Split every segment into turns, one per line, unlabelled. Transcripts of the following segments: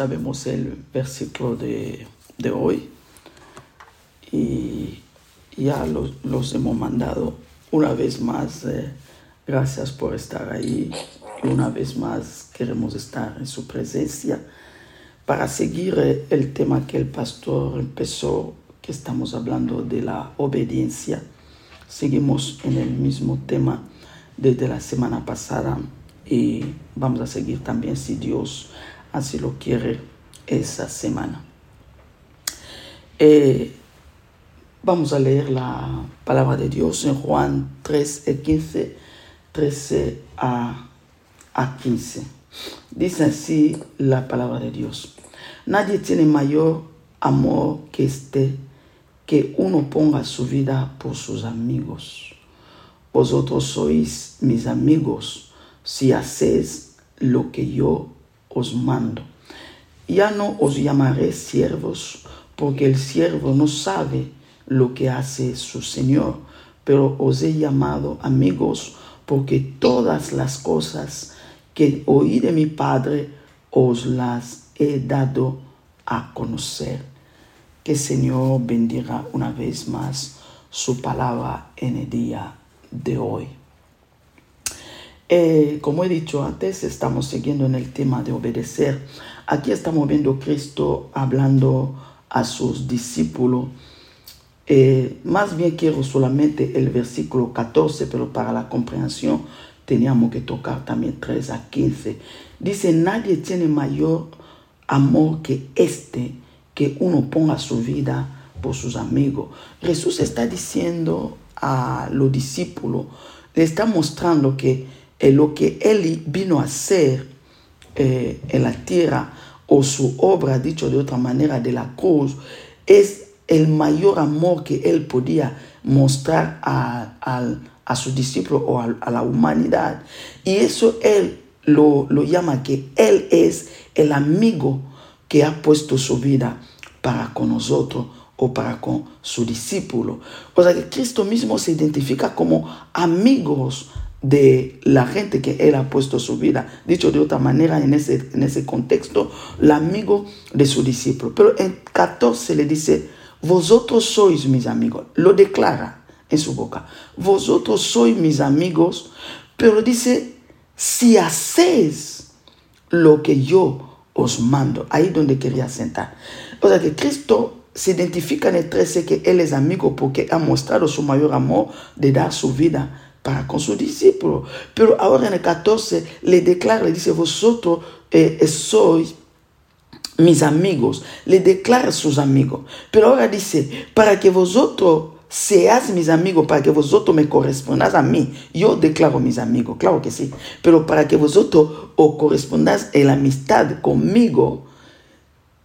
sabemos el versículo de, hoy y ya los, hemos mandado una vez más. Eh, gracias por estar ahí una vez más queremos estar en su presencia para seguir eh, el tema que el pastor empezó, que estamos hablando de la obediencia. Seguimos en el mismo tema desde la semana pasada y vamos a seguir también si Dios así lo quiere esa semana. Eh, vamos a leer la palabra de Dios en Juan 3, 15, 13 a, a 15. Dice así la palabra de Dios. Nadie tiene mayor amor que este, que uno ponga su vida por sus amigos. Vosotros sois mis amigos si hacéis lo que yo os mando. Ya no os llamaré siervos, porque el siervo no sabe lo que hace su Señor, pero os he llamado amigos, porque todas las cosas que oí de mi Padre os las he dado a conocer. Que el Señor bendiga una vez más su palabra en el día de hoy. Eh, como he dicho antes, estamos siguiendo en el tema de obedecer. Aquí estamos viendo Cristo hablando a sus discípulos. Eh, más bien quiero solamente el versículo 14, pero para la comprensión teníamos que tocar también 3 a 15. Dice, nadie tiene mayor amor que este, que uno ponga su vida por sus amigos. Jesús está diciendo a los discípulos, le está mostrando que lo que él vino a hacer eh, en la tierra o su obra, dicho de otra manera, de la cruz, es el mayor amor que él podía mostrar a, a, sus discípulos o a, la humanidad. Y eso él lo, lo llama que él es el amigo que ha puesto su vida para con nosotros o para con su discípulo. O sea que Cristo mismo se identifica como amigos de la gente que él ha puesto su vida. Dicho de otra manera, en ese, en ese contexto, el amigo de su discípulo. Pero en 14 le dice, vosotros sois mis amigos. Lo declara en su boca. Vosotros sois mis amigos, pero dice, si hacéis lo que yo os mando. Ahí donde quería sentar. O sea que Cristo se identifica en el 13 que Él es amigo porque ha mostrado su mayor amor de dar su vida para con sus discípulos. Pero ahora en el 14 le declara, le dice, vosotros eh, sois mis amigos, le declara sus amigos. Pero ahora dice, para que vosotros seas mis amigos, para que vosotros me correspondáis a mí, yo declaro mis amigos, claro que sí. Pero para que vosotros os correspondáis en la amistad conmigo,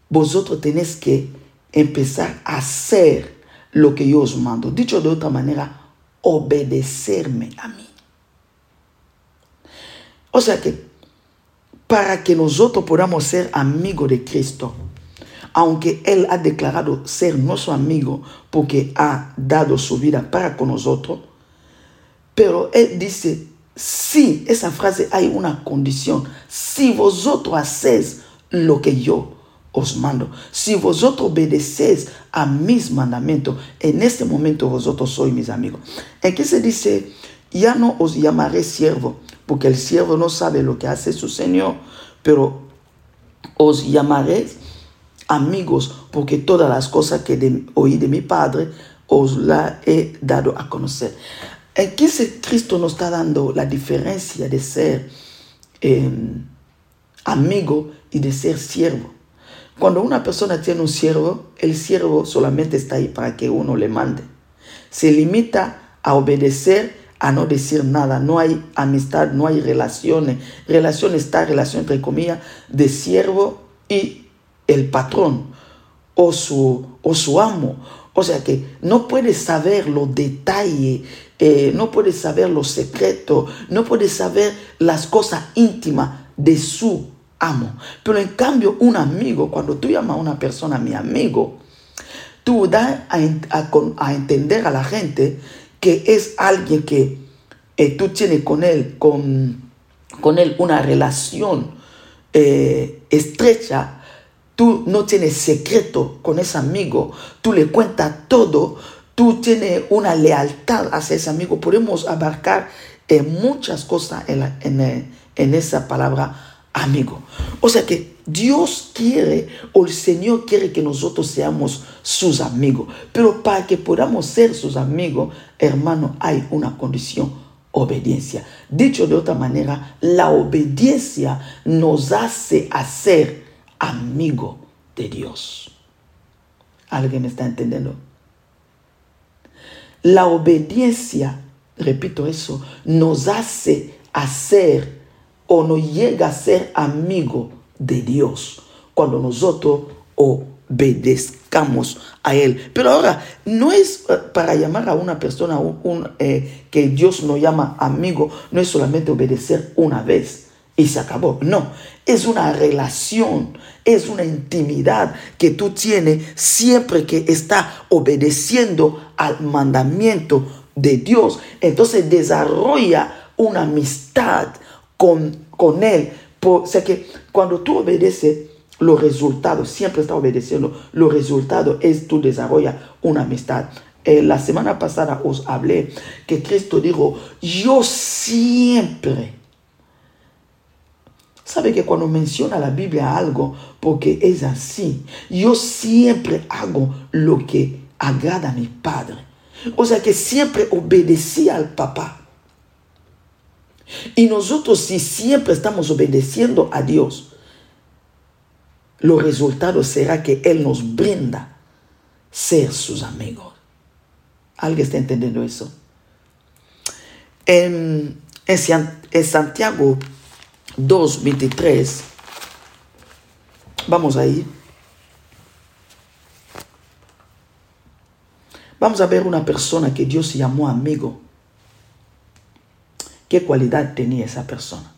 vosotros tenéis que empezar a hacer lo que yo os mando. Dicho de otra manera, obedecerme a mí. O sea que para que nosotros podamos ser amigos de Cristo, aunque Él ha declarado ser nuestro amigo porque ha dado su vida para con nosotros, pero Él dice, si, esa frase hay una condición, si vosotros hacéis lo que yo os mando. Si vosotros obedecéis a mis mandamientos, en este momento vosotros sois mis amigos. ¿En qué se dice? Ya no os llamaré siervo, porque el siervo no sabe lo que hace su Señor, pero os llamaré amigos, porque todas las cosas que oí de mi Padre os la he dado a conocer. ¿En qué se Cristo nos está dando la diferencia de ser em, amigo y de ser siervo? Cuando una persona tiene un siervo, el siervo solamente está ahí para que uno le mande. Se limita a obedecer, a no decir nada. No hay amistad, no hay relaciones. Relación está, relación entre comillas, de siervo y el patrón o su, o su amo. O sea que no puedes saber los detalles, eh, no puedes saber los secretos, no puedes saber las cosas íntimas de su amo. Pero en cambio, un amigo, cuando tú llamas a una persona mi amigo, tú das a, entender a la gente que es alguien que eh, tú tienes con él, con, con él una relación eh, estrecha tú no tienes secreto con ese amigo, tú le cuentas todo, tú tienes una lealtad hacia ese amigo. Podemos abarcar eh, muchas cosas en, en, en esa palabra amigo. O sea que Dios quiere o el Señor quiere que nosotros seamos sus amigos. Pero para que podamos ser sus amigos, hermano, hay una condición, obediencia. Dicho de otra manera, la obediencia nos hace hacer amigo de Dios. ¿Alguien me está entendiendo? La obediencia, repito eso, nos hace hacer o nos llega a ser amigo de Dios cuando nosotros obedezcamos a Él. Pero ahora, no es eh, para llamar a una persona un, eh, que Dios nos llama amigo, no es solamente obedecer una vez y se acabó. No, es una relación, es una intimidad que tú tienes siempre que está obedeciendo al mandamiento de Dios. Entonces desarrolla una amistad con, con Él. o sea que cuando tú obedeces, los resultados, siempre está obedeciendo, los resultados es tú desarrollas una amistad. Eh, la semana pasada os hablé que Cristo dijo, yo siempre. ¿Sabe que cuando menciona la Biblia algo, porque es así, yo siempre hago lo que agrada a mi Padre. O sea que siempre obedecía al papá. Y nosotros si siempre estamos obedeciendo a Dios, los resultados será que Él nos brinda ser sus amigos. ¿Alguien está entendiendo eso? En, en Santiago 2.23, vamos ahí. Vamos a ver una persona que Dios llamó amigo. ¿Qué cualidad tenía esa persona?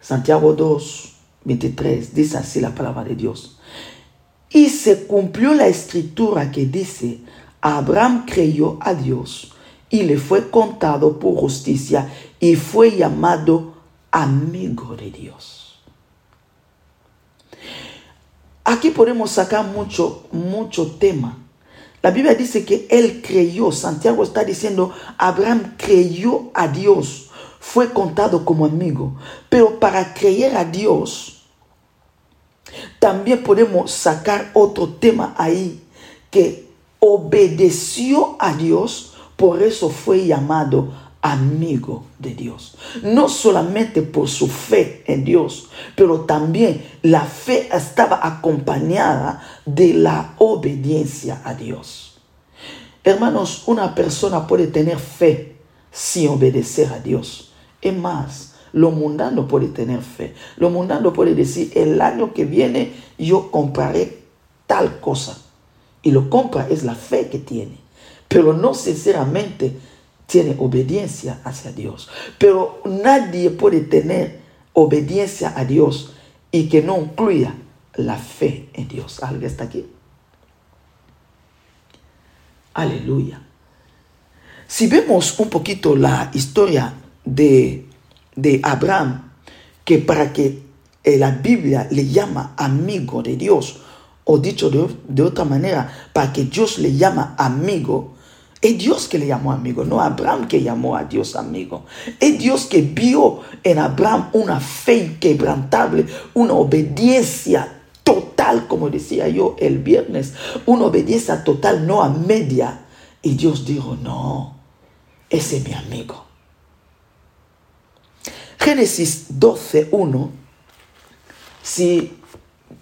Santiago 2, 23 dice así la palabra de Dios. Y se cumplió la escritura que dice, Abraham creyó a Dios y le fue contado por justicia y fue llamado amigo de Dios. Aquí podemos sacar mucho, mucho tema. La Biblia dice que él creyó. Santiago está diciendo, Abraham creyó a Dios fue contado como amigo. Pero para creer a Dios, también podemos sacar otro tema ahí, que obedeció a Dios, por eso fue llamado amigo de Dios. No solamente por su fe en Dios, pero también la fe estaba acompañada de la obediencia a Dios. Hermanos, una persona puede tener fe sin obedecer a Dios. Es más, lo mundano puede tener fe. Lo mundano puede decir, el año que viene yo compraré tal cosa. Y lo compra es la fe que tiene. Pero no sinceramente tiene obediencia hacia Dios. Pero nadie puede tener obediencia a Dios y que no incluya la fe en Dios. ¿Alguien está aquí? Aleluya. Si vemos un poquito la historia de, Abraham, que para que eh, la Biblia le llama amigo de Dios, o dicho de, otra manera, para que Dios le llama amigo, es Dios que le llamó amigo, no Abraham que llamó a Dios amigo. Es Dios que vio en Abraham una fe inquebrantable, una obediencia total, como decía yo el viernes, una obediencia total, no a media. Y Dios dijo, no, ese es mi amigo. Génesis 12, 1, si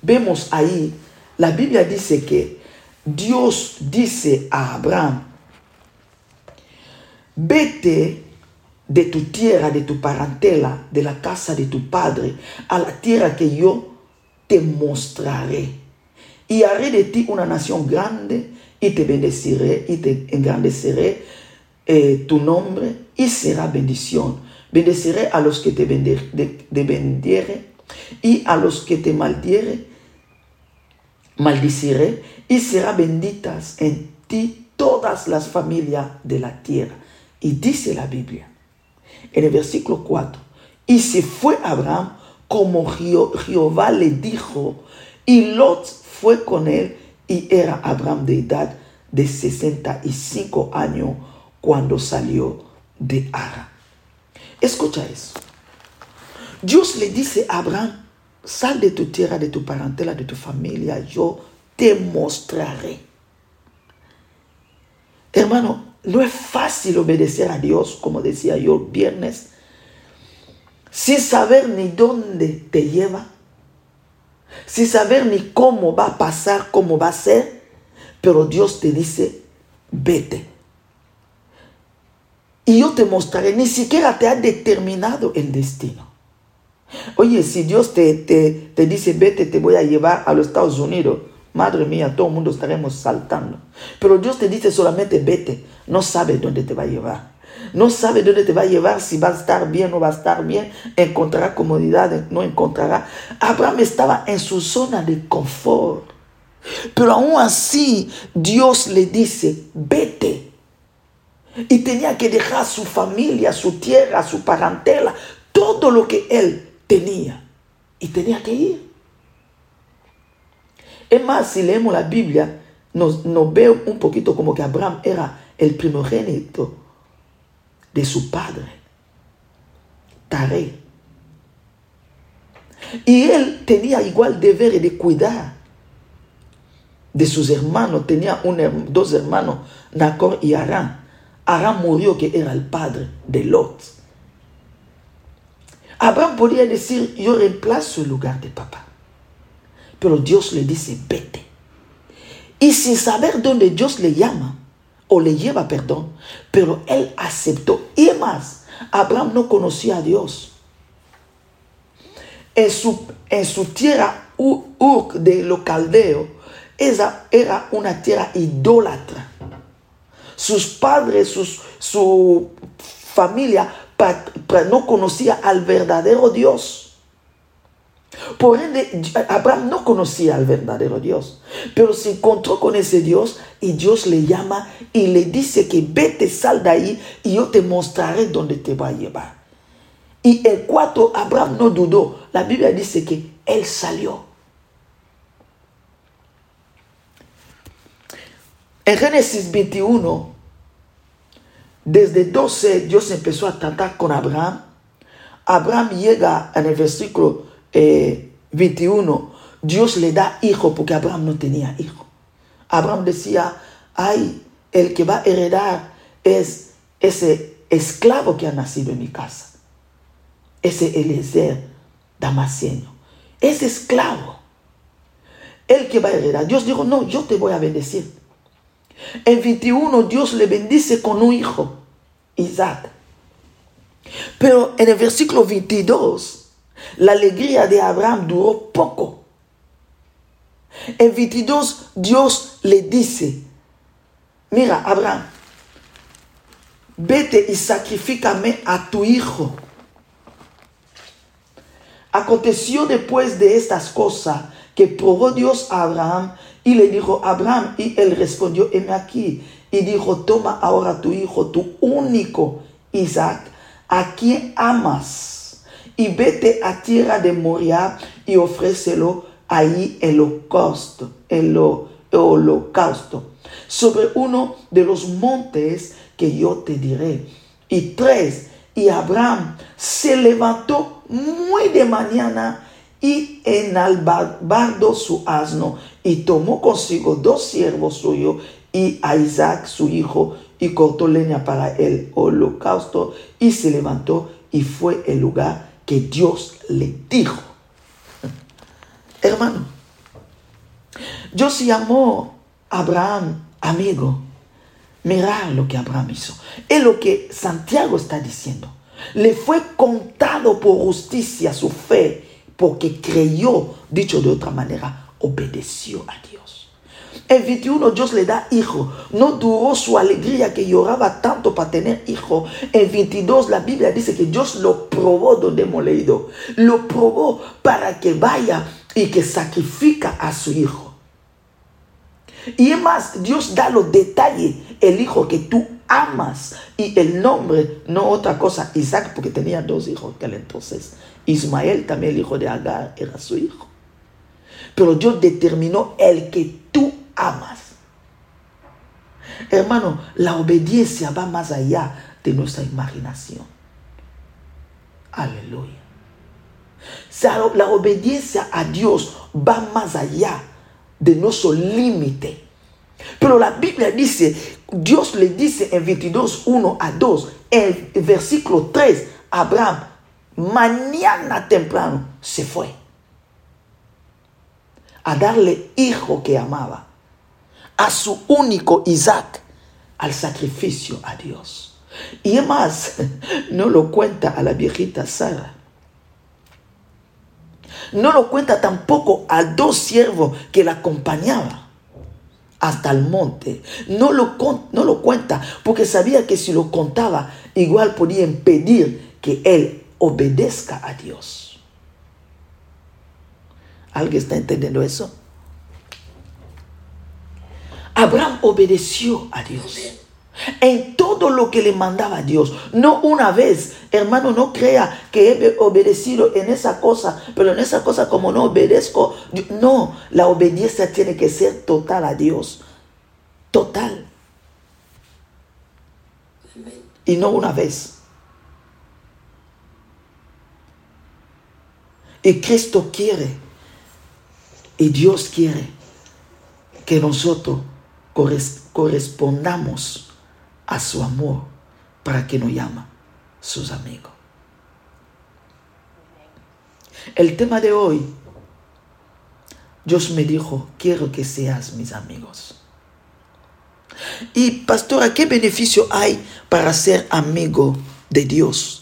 vemos ahí, la Biblia dice que Dios dice a Abraham, vete de tu tierra, de tu parentela, de la casa de tu padre, a la tierra que yo te mostraré. Y haré de ti una nación grande y te bendeciré y te engrandeceré eh, tu nombre y será bendición Bendeciré a los que te bendiere y a los que te maldiere, maldiciré y será benditas en ti todas las familias de la tierra. Y dice la Biblia en el versículo 4, y se fue Abraham como Jehová le dijo, Y Lot fue con él y era Abraham de edad de 65 años cuando salió de Ara. Escucha eso. Dios le dice a Abraham, sal de tu tierra, de tu parentela, de tu familia, yo te mostraré. Hermano, no es fácil obedecer a Dios, como decía yo viernes, sin saber ni dónde te lleva, sin saber ni cómo va a pasar, cómo va a ser, pero Dios te dice, vete. Y yo te mostraré, ni siquiera te ha determinado el destino. Oye, si Dios te, te, dice, vete, te voy a llevar a los Estados Unidos, madre mía, todo el mundo estaremos saltando. Pero Dios te dice solamente, vete, no sabe dónde te va a llevar. No sabe dónde te va a llevar, si va a estar bien o va a estar bien, encontrará comodidad, no encontrará. Abraham estaba en su zona de confort. Pero aún así, Dios le dice, vete. Y tenía que dejar su familia, su tierra, su parentela, todo lo que él tenía. Y tenía que ir. Es más, si leemos la Biblia, nos, nos ve un poquito como que Abraham era el primogénito de su padre, Tare. Y él tenía igual deber de cuidar de sus hermanos. Tenía dos hermanos, Nacor y Arán. Aram murió que era el padre de Lot. Abraham podía decir, yo reemplazo el lugar de papá. Pero Dios le dice, vete. Y sin saber dónde Dios le llama, o le lleva, perdón, pero él aceptó. Y más, Abraham no conocía a Dios. En su, en su tierra, Ur de los caldeos, esa era una tierra idólatra sus padres, su familia no conocía al verdadero Dios. Por ende, Abraham no conocía al verdadero Dios, pero se encontró con ese Dios y Dios le llama y le dice que vete, sal de ahí y yo te mostraré dónde te va a llevar. Y el cuarto, Abraham no dudó. La Biblia dice que él salió. En Génesis 21, desde 12 Dios empezó a tratar con Abraham. Abraham llega en el versículo 21, eh, Dios le da hijo porque Abraham no tenía hijo. Abraham decía, ay, el que va a heredar es ese esclavo que ha nacido en mi casa, ese Eliezer damasceno, ese esclavo, el que va a heredar. Dios dijo, no, yo te voy a bendecir. En 21 Dios le bendice con un hijo, Pero en el versículo 22, la alegría de Abraham duró poco. En 22 Dios le dice, mira Abraham, vete y sacrifícame a tu hijo. Aconteció después de estas cosas que probó Dios a Abraham y le dijo, Abraham, y él respondió, heme aquí. Y dijo, toma ahora tu hijo, tu único Isaac, a quien amas, y vete a tierra de Moria y ofrécelo ahí el holocausto, el holocausto, sobre uno de los montes que yo te diré. Y tres, y Abraham se levantó muy de mañana y enalbardó su asno y tomó consigo dos siervos suyos y a Isaac su hijo y cortó leña para el holocausto y se levantó y fue el lugar que Dios le dijo. Hermano, Dios llamó a Abraham amigo. Mira lo que Abraham hizo. Es lo que Santiago está diciendo. Le fue contado por justicia su fe porque creyó, dicho de otra manera, obedeció a Dios. En 21 Dios le da hijo. No duró su alegría que lloraba tanto para tener hijo. En 22 la Biblia dice que Dios lo probó donde hemos leído. Lo probó para que vaya y que sacrifica a su hijo. Y es más, Dios da los detalles. El hijo que tú amas. Y el nombre, no otra cosa, Isaac, porque tenía dos hijos aquel entonces. Ismael, también el hijo de Agar, era su hijo. pero Dios determinó el que tú amas. Hermano, la obediencia va más allá de nuestra imaginación. Aleluya. La obediencia a Dios va más allá de nuestro límite. Pero la Biblia dice, Dios le dice en 22, 1 a 2, en el versículo 3, Abraham, mañana temprano se fue a darle hijo que amaba, a su único Isaac, al sacrificio a Dios. Y además, no lo cuenta a la viejita Sara. No lo cuenta tampoco a dos siervos que la acompañaban hasta el monte. No lo, no lo cuenta porque sabía que si lo contaba, igual podía impedir que él obedezca a Dios. ¿Alguien está entendiendo eso? Abraham obedeció a Dios en todo lo que le mandaba Dios. No una vez, hermano, no crea que he obedecido en esa cosa, pero en esa cosa como no obedezco, no, la obediencia tiene que ser total a Dios. Total. Y no una vez. Y Cristo quiere, y Dios quiere que nosotros correspondamos a su amor para que nos llama sus amigos. El tema de hoy, Dios me dijo, quiero que seas mis amigos. Y pastora, ¿qué beneficio hay para ser amigo de Dios?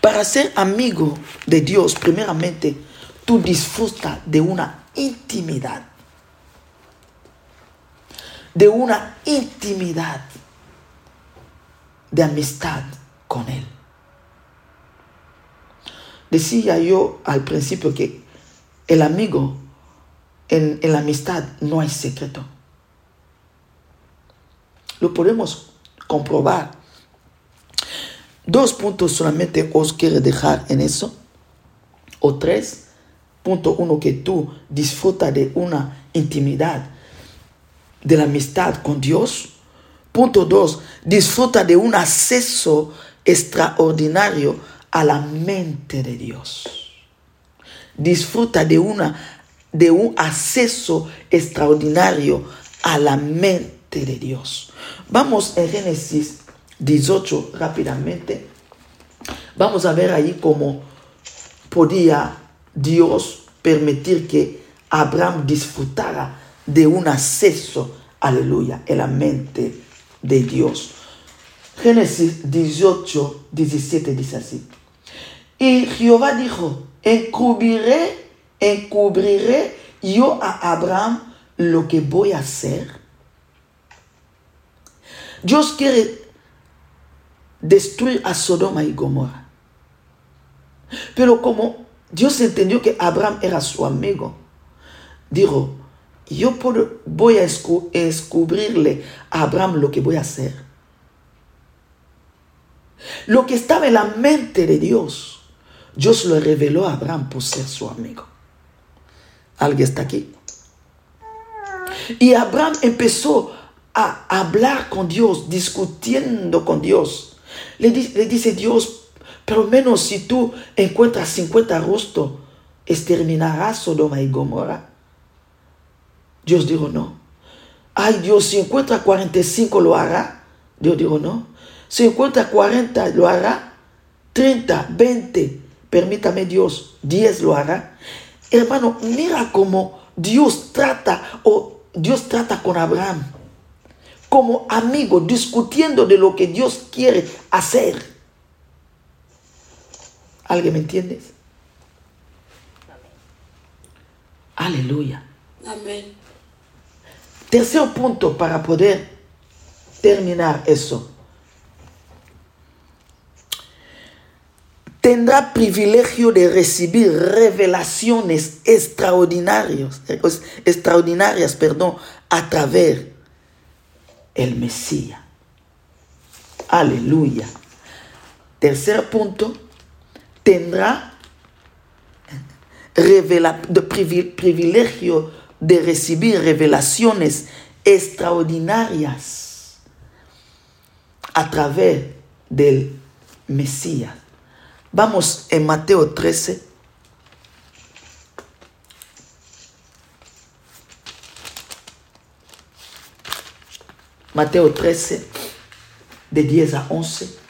Para ser amigo de Dios, primeramente, tú disfrutas de una intimidad. De una intimidad de amistad con Él. Decía yo al principio que el amigo, en, la amistad no hay secreto. Lo podemos comprobar. Dos puntos solamente os quiero dejar en eso. O tres. Punto uno, que tú disfrutas de una intimidad, de la amistad con Dios. Punto dos, disfruta de un acceso extraordinario a la mente de Dios. Disfruta de, una, de un acceso extraordinario a la mente de Dios. Vamos en Génesis 18 rápidamente. Vamos a ver ahí cómo podía Dios permitir que Abraham disfrutara de un acceso, aleluya, en la mente de Dios. Génesis 18, 17 dice así. Y Jehová dijo, encubriré, encubriré yo a Abraham lo que voy a hacer Dios quiere destruir a Sodoma y Gomorra. Pero como Dios entendió que Abraham era su amigo, dijo, yo voy a descubrirle a Abraham lo que voy a hacer. Lo que estaba en la mente de Dios, Dios lo reveló a Abraham por ser su amigo. ¿Alguien está aquí? Y Abraham empezó a hablar con Dios, discutiendo con Dios. Le, dice Dios, pero menos si tú encuentras 50 rostros, exterminarás Sodoma y Gomorra. Dios dijo no. Ay Dios, si encuentra 45 lo hará. Dios dijo no. Si encuentra 40 lo hará. 30, 20, permítame Dios, 10 lo hará. Hermano, mira cómo Dios trata o Dios trata con Abraham como amigo discutiendo de lo que Dios quiere hacer. ¿Alguien me entiende? Aleluya. Amén. Tercer punto para poder terminar eso. Tendrá privilegio de recibir revelaciones extraordinarias, extraordinarias perdón, a través el Mesías. Aleluya. Tercer punto, tendrá revela, de privilegio de recibir revelaciones extraordinarias a través del Mesías. Vamos en Mateo 13. Mateo 13, de 10 a 11.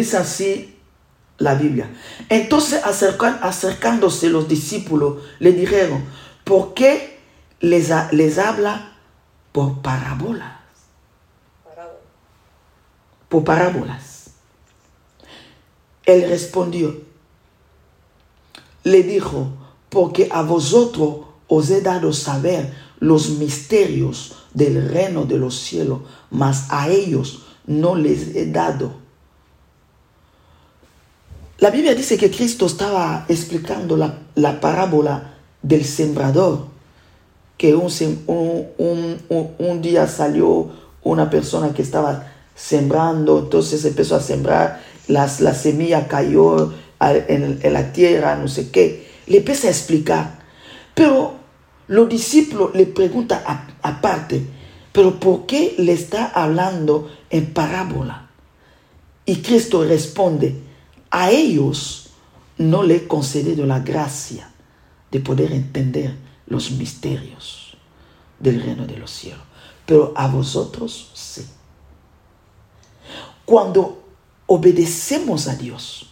Dice así la Biblia. Entonces acercándose los discípulos le dijeron, ¿por qué les, habla por parábolas? Por parábolas. Él respondió, le dijo, porque a vosotros os he dado saber los misterios del reino de los cielos, mas a ellos no les he dado la Biblia dice que Cristo estaba explicando la, parábola del sembrador, que un, día salió una persona que estaba sembrando, entonces empezó a sembrar, las, la semilla cayó en, la tierra, no sé qué. Le empieza a explicar. Pero los discípulos le preguntan aparte, pero ¿por qué le está hablando en parábola? Y Cristo responde, a ellos no le he concedido la gracia de poder entender los misterios del reino de los cielos, pero a vosotros sí. Cuando obedecemos a Dios,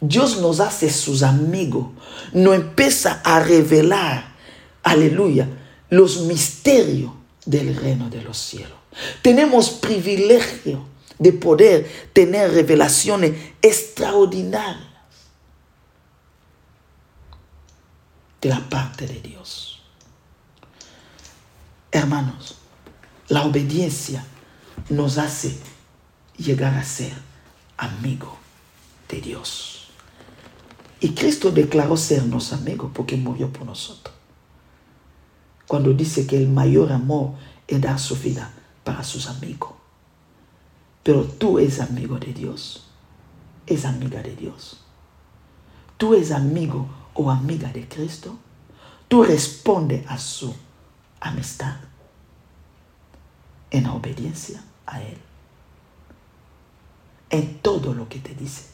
Dios nos hace sus amigos, nos empieza a revelar, aleluya, los misterios del reino de los cielos. Tenemos privilegio de poder tener revelaciones extraordinarias de la parte de Dios. Hermanos, la obediencia nos hace llegar a ser amigo de Dios. Y Cristo declaró sernos amigos porque murió por nosotros. Cuando dice que el mayor amor es dar su vida para sus amigos. Pero tú eres amigo de Dios. Es amiga de Dios. Tú eres amigo o amiga de Cristo. Tú respondes a su amistad en obediencia a Él. En todo lo que te dice.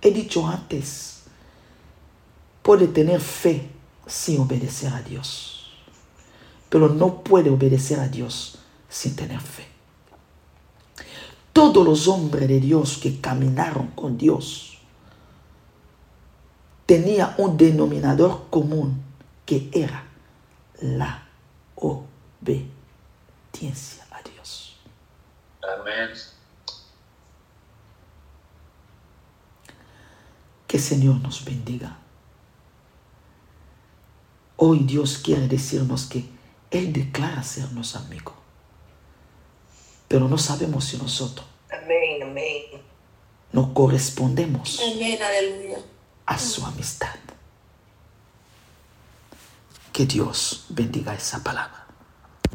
He dicho antes, puede tener fe sin obedecer a Dios. Pero no puede obedecer a Dios sin tener fe. Todos los hombres de Dios que caminaron con Dios tenían un denominador común que era la obediencia a Dios. Amén. Que el Señor nos bendiga. Hoy Dios quiere decirnos que Él declara sernos amigos pero no sabemos si nosotros no correspondemos a su amistad. Que Dios bendiga esa palabra.